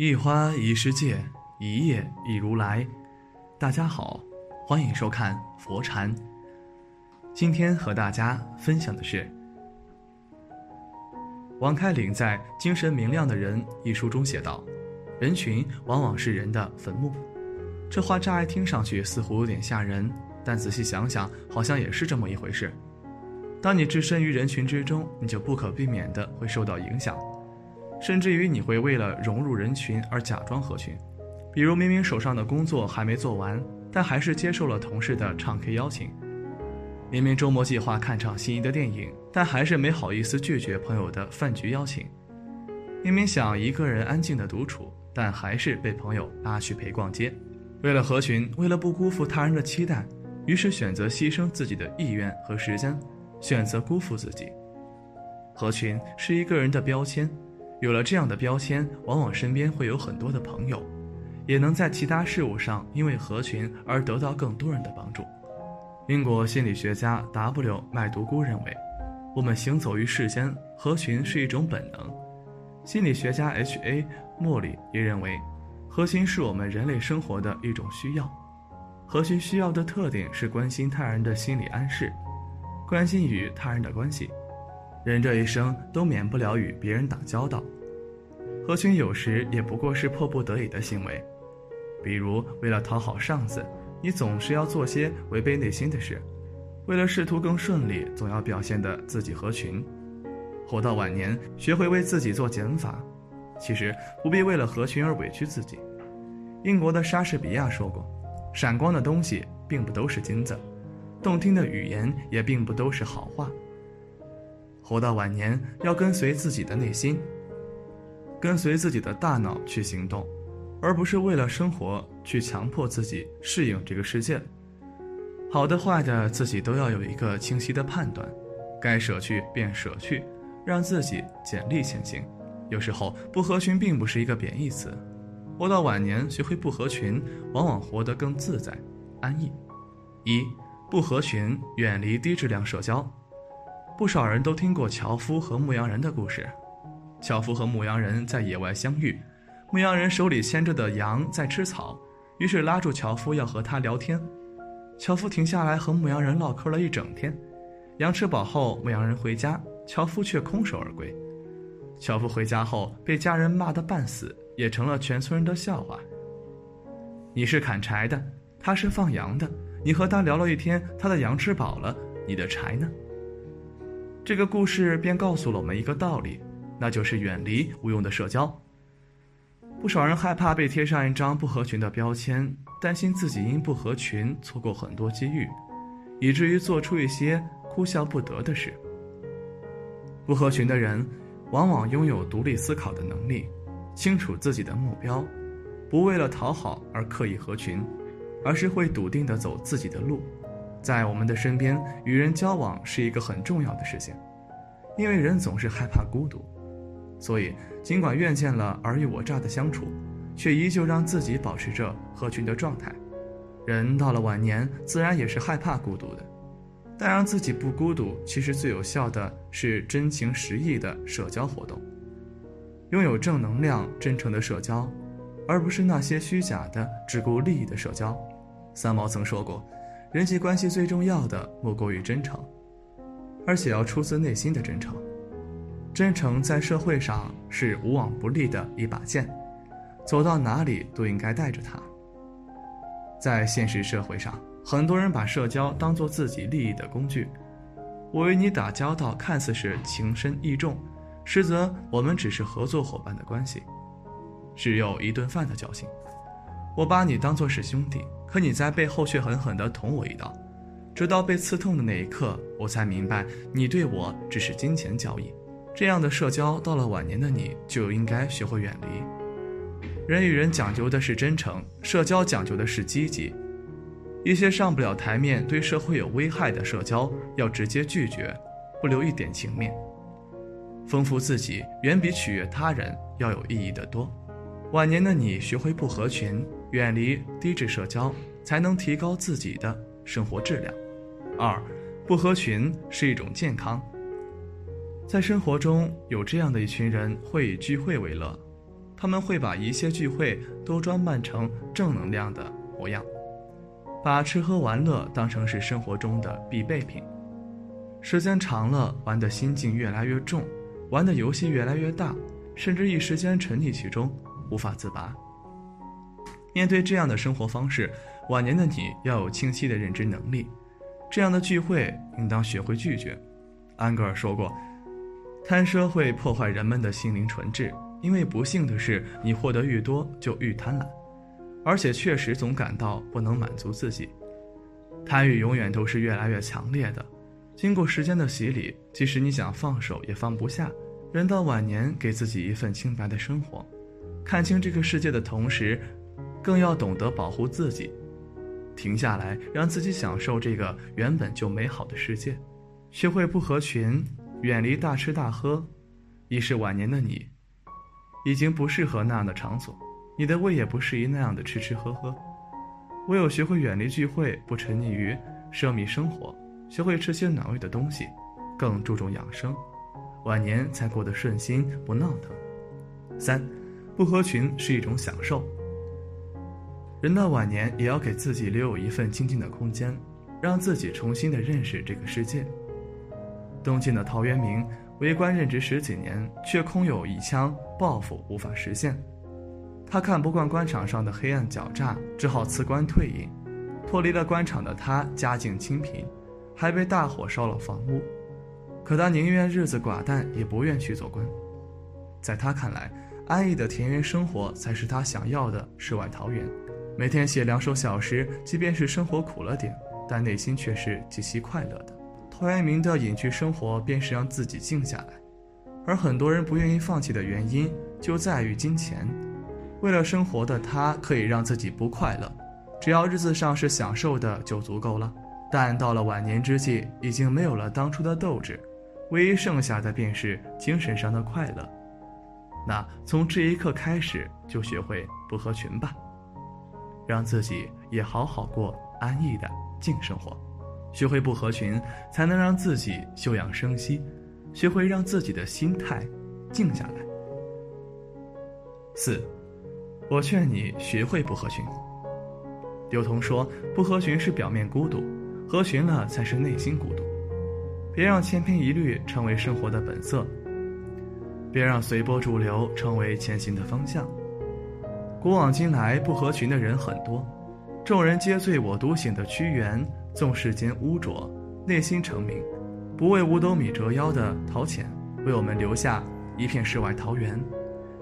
一花一世界，一叶一如来。大家好，欢迎收看佛禅。今天和大家分享的是王开岭在《精神明亮的人》一书中写道：“人群往往是人的坟墓。”这话乍一听上去似乎有点吓人，但仔细想想，好像也是这么一回事。当你置身于人群之中，你就不可避免的会受到影响。甚至于你会为了融入人群而假装合群，比如明明手上的工作还没做完，但还是接受了同事的唱 K 邀请；明明周末计划看场心仪的电影，但还是没好意思拒绝朋友的饭局邀请；明明想一个人安静的独处，但还是被朋友拉去陪逛街。为了合群，为了不辜负他人的期待，于是选择牺牲自己的意愿和时间，选择辜负自己。合群是一个人的标签。有了这样的标签，往往身边会有很多的朋友，也能在其他事物上因为合群而得到更多人的帮助。英国心理学家 W. 麦独孤认为，我们行走于世间，合群是一种本能。心理学家 H. A. 莫里也认为，合群是我们人类生活的一种需要。合群需要的特点是关心他人的心理安适，关心与他人的关系。人这一生都免不了与别人打交道，合群有时也不过是迫不得已的行为，比如为了讨好上司，你总是要做些违背内心的事；为了仕途更顺利，总要表现的自己合群。活到晚年，学会为自己做减法，其实不必为了合群而委屈自己。英国的莎士比亚说过：“闪光的东西并不都是金子，动听的语言也并不都是好话。”活到晚年，要跟随自己的内心，跟随自己的大脑去行动，而不是为了生活去强迫自己适应这个世界。好的坏的，自己都要有一个清晰的判断，该舍去便舍去，让自己简历前行。有时候不合群并不是一个贬义词。活到晚年，学会不合群，往往活得更自在、安逸。一不合群，远离低质量社交。不少人都听过樵夫和牧羊人的故事。樵夫和牧羊人在野外相遇，牧羊人手里牵着的羊在吃草，于是拉住樵夫要和他聊天。樵夫停下来和牧羊人唠嗑了一整天。羊吃饱后，牧羊人回家，樵夫却空手而归。樵夫回家后被家人骂得半死，也成了全村人的笑话。你是砍柴的，他是放羊的，你和他聊了一天，他的羊吃饱了，你的柴呢？这个故事便告诉了我们一个道理，那就是远离无用的社交。不少人害怕被贴上一张不合群的标签，担心自己因不合群错过很多机遇，以至于做出一些哭笑不得的事。不合群的人，往往拥有独立思考的能力，清楚自己的目标，不为了讨好而刻意合群，而是会笃定地走自己的路。在我们的身边，与人交往是一个很重要的事情，因为人总是害怕孤独，所以尽管愿见了尔虞我诈的相处，却依旧让自己保持着合群的状态。人到了晚年，自然也是害怕孤独的，但让自己不孤独，其实最有效的是真情实意的社交活动，拥有正能量、真诚的社交，而不是那些虚假的、只顾利益的社交。三毛曾说过。人际关系最重要的莫过于真诚，而且要出自内心的真诚。真诚在社会上是无往不利的一把剑，走到哪里都应该带着它。在现实社会上，很多人把社交当作自己利益的工具。我与你打交道看似是情深意重，实则我们只是合作伙伴的关系，只有一顿饭的交情。我把你当作是兄弟。可你在背后却狠狠地捅我一刀，直到被刺痛的那一刻，我才明白你对我只是金钱交易。这样的社交，到了晚年的你就应该学会远离。人与人讲究的是真诚，社交讲究的是积极。一些上不了台面、对社会有危害的社交，要直接拒绝，不留一点情面。丰富自己远比取悦他人要有意义的多。晚年的你，学会不合群。远离低质社交，才能提高自己的生活质量。二，不合群是一种健康。在生活中有这样的一群人，会以聚会为乐，他们会把一切聚会都装扮成正能量的模样，把吃喝玩乐当成是生活中的必备品。时间长了，玩的心境越来越重，玩的游戏越来越大，甚至一时间沉溺其中，无法自拔。面对这样的生活方式，晚年的你要有清晰的认知能力。这样的聚会应当学会拒绝。安格尔说过：“贪奢会破坏人们的心灵纯质。”因为不幸的是，你获得愈多就愈贪婪，而且确实总感到不能满足自己。贪欲永远都是越来越强烈的。经过时间的洗礼，即使你想放手也放不下。人到晚年，给自己一份清白的生活，看清这个世界的同时，更要懂得保护自己，停下来，让自己享受这个原本就美好的世界。学会不合群，远离大吃大喝，已是晚年的你。已经不适合那样的场所，你的胃也不适宜那样的吃吃喝喝。唯有学会远离聚会，不沉溺于奢靡生活，学会吃些暖胃的东西，更注重养生，晚年才过得顺心不闹腾。三，不合群是一种享受。人到晚年也要给自己留有一份清静的空间，让自己重新的认识这个世界。东晋的陶渊明。为官任职十几年，却空有一腔抱负无法实现。他看不惯官场上的黑暗狡诈，只好辞官退隐。脱离了官场的他，家境清贫，还被大火烧了房屋。可他宁愿日子寡淡，也不愿去做官。在他看来，安逸的田园生活才是他想要的世外桃源。每天写两首小诗，即便是生活苦了点，但内心却是极其快乐的。陶渊明的隐居生活便是让自己静下来，而很多人不愿意放弃的原因就在于金钱。为了生活的他可以让自己不快乐，只要日子上是享受的就足够了。但到了晚年之际，已经没有了当初的斗志，唯一剩下的便是精神上的快乐。那从这一刻开始，就学会不合群吧，让自己也好好过安逸的静生活。学会不合群，才能让自己休养生息；学会让自己的心态静下来。四，我劝你学会不合群。刘同说：“不合群是表面孤独，合群了才是内心孤独。”别让千篇一律成为生活的本色，别让随波逐流成为前行的方向。古往今来，不合群的人很多，众人皆醉我独醒的屈原。纵世间污浊，内心澄明，不为五斗米折腰的陶潜，为我们留下一片世外桃源；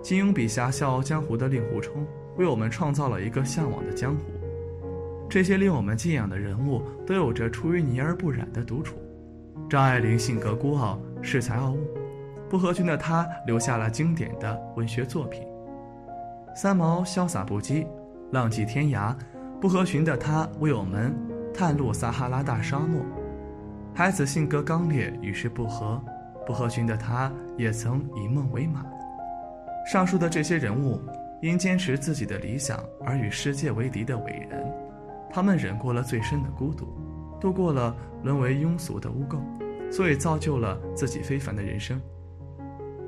金庸笔下笑傲江湖的令狐冲，为我们创造了一个向往的江湖。这些令我们敬仰的人物，都有着出淤泥而不染的独处。张爱玲性格孤傲，恃才傲物，不合群的她留下了经典的文学作品。三毛潇洒不羁，浪迹天涯，不合群的他为我们。探路撒哈拉大沙漠，孩子性格刚烈，与世不合，不合群的他也曾以梦为马。上述的这些人物，因坚持自己的理想而与世界为敌的伟人，他们忍过了最深的孤独，度过了沦为庸俗的污垢，所以造就了自己非凡的人生。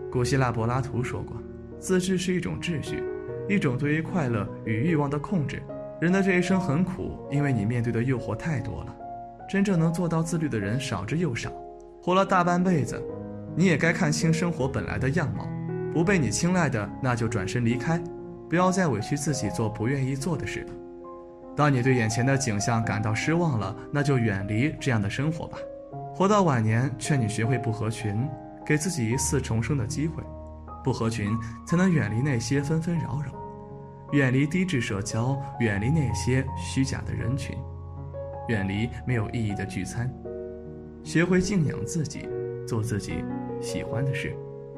古希腊柏拉图说过：“自制是一种秩序，一种对于快乐与欲望的控制。”人的这一生很苦，因为你面对的诱惑太多了。真正能做到自律的人少之又少。活了大半辈子，你也该看清生活本来的样貌。不被你青睐的，那就转身离开，不要再委屈自己做不愿意做的事。当你对眼前的景象感到失望了，那就远离这样的生活吧。活到晚年，劝你学会不合群，给自己一次重生的机会。不合群，才能远离那些纷纷扰扰。远离低质社交，远离那些虚假的人群，远离没有意义的聚餐，学会静养自己，做自己喜欢的事。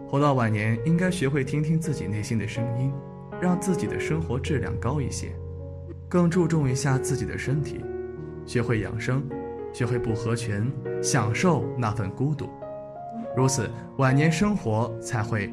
活到晚年，应该学会听听自己内心的声音，让自己的生活质量高一些，更注重一下自己的身体，学会养生，学会不合群，享受那份孤独。如此，晚年生活才会